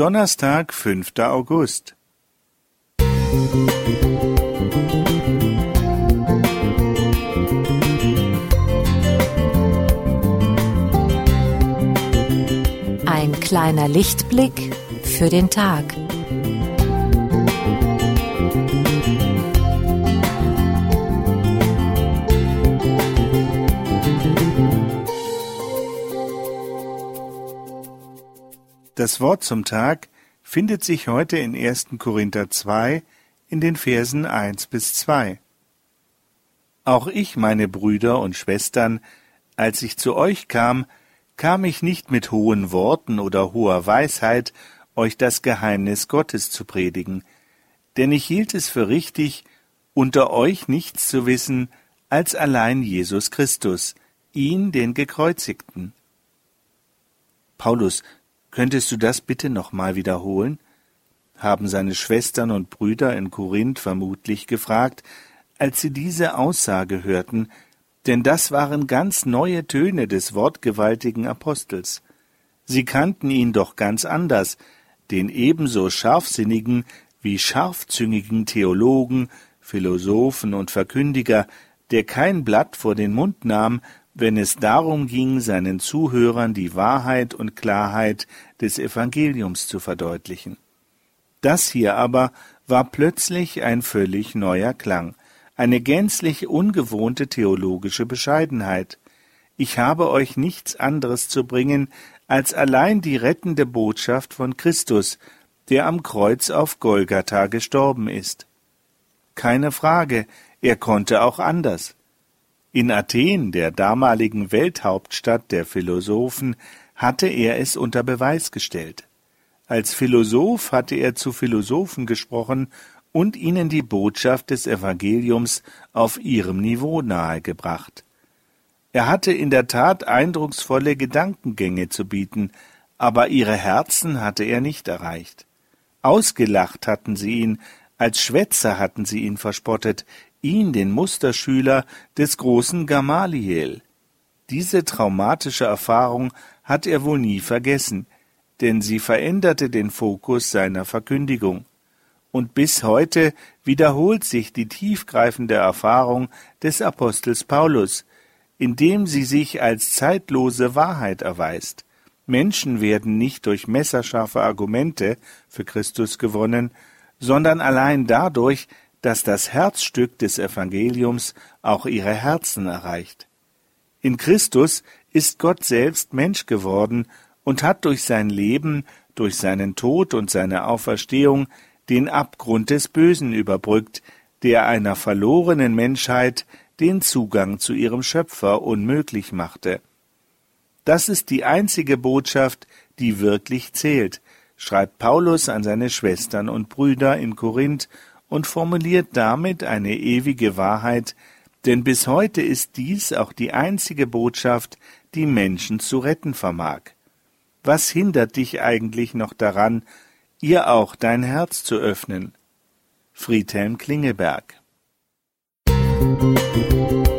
Donnerstag, 5. August. Ein kleiner Lichtblick für den Tag. Das Wort zum Tag findet sich heute in 1. Korinther 2 in den Versen 1 bis 2. Auch ich, meine Brüder und Schwestern, als ich zu euch kam, kam ich nicht mit hohen Worten oder hoher Weisheit, euch das Geheimnis Gottes zu predigen, denn ich hielt es für richtig, unter euch nichts zu wissen, als allein Jesus Christus, ihn den Gekreuzigten. Paulus Könntest du das bitte nochmal wiederholen? haben seine Schwestern und Brüder in Korinth vermutlich gefragt, als sie diese Aussage hörten, denn das waren ganz neue Töne des wortgewaltigen Apostels. Sie kannten ihn doch ganz anders, den ebenso scharfsinnigen wie scharfzüngigen Theologen, Philosophen und Verkündiger, der kein Blatt vor den Mund nahm, wenn es darum ging, seinen Zuhörern die Wahrheit und Klarheit des Evangeliums zu verdeutlichen. Das hier aber war plötzlich ein völlig neuer Klang, eine gänzlich ungewohnte theologische Bescheidenheit. Ich habe euch nichts anderes zu bringen als allein die rettende Botschaft von Christus, der am Kreuz auf Golgatha gestorben ist. Keine Frage, er konnte auch anders. In Athen, der damaligen Welthauptstadt der Philosophen, hatte er es unter Beweis gestellt. Als Philosoph hatte er zu Philosophen gesprochen und ihnen die Botschaft des Evangeliums auf ihrem Niveau nahegebracht. Er hatte in der Tat eindrucksvolle Gedankengänge zu bieten, aber ihre Herzen hatte er nicht erreicht. Ausgelacht hatten sie ihn, als Schwätzer hatten sie ihn verspottet, ihn, den Musterschüler des großen Gamaliel. Diese traumatische Erfahrung hat er wohl nie vergessen, denn sie veränderte den Fokus seiner Verkündigung. Und bis heute wiederholt sich die tiefgreifende Erfahrung des Apostels Paulus, indem sie sich als zeitlose Wahrheit erweist. Menschen werden nicht durch messerscharfe Argumente für Christus gewonnen, sondern allein dadurch, dass das Herzstück des Evangeliums auch ihre Herzen erreicht. In Christus ist Gott selbst Mensch geworden und hat durch sein Leben, durch seinen Tod und seine Auferstehung den Abgrund des Bösen überbrückt, der einer verlorenen Menschheit den Zugang zu ihrem Schöpfer unmöglich machte. Das ist die einzige Botschaft, die wirklich zählt, schreibt Paulus an seine Schwestern und Brüder in Korinth und formuliert damit eine ewige Wahrheit, denn bis heute ist dies auch die einzige Botschaft, die Menschen zu retten vermag. Was hindert dich eigentlich noch daran, ihr auch dein Herz zu öffnen? Friedhelm Klingeberg Musik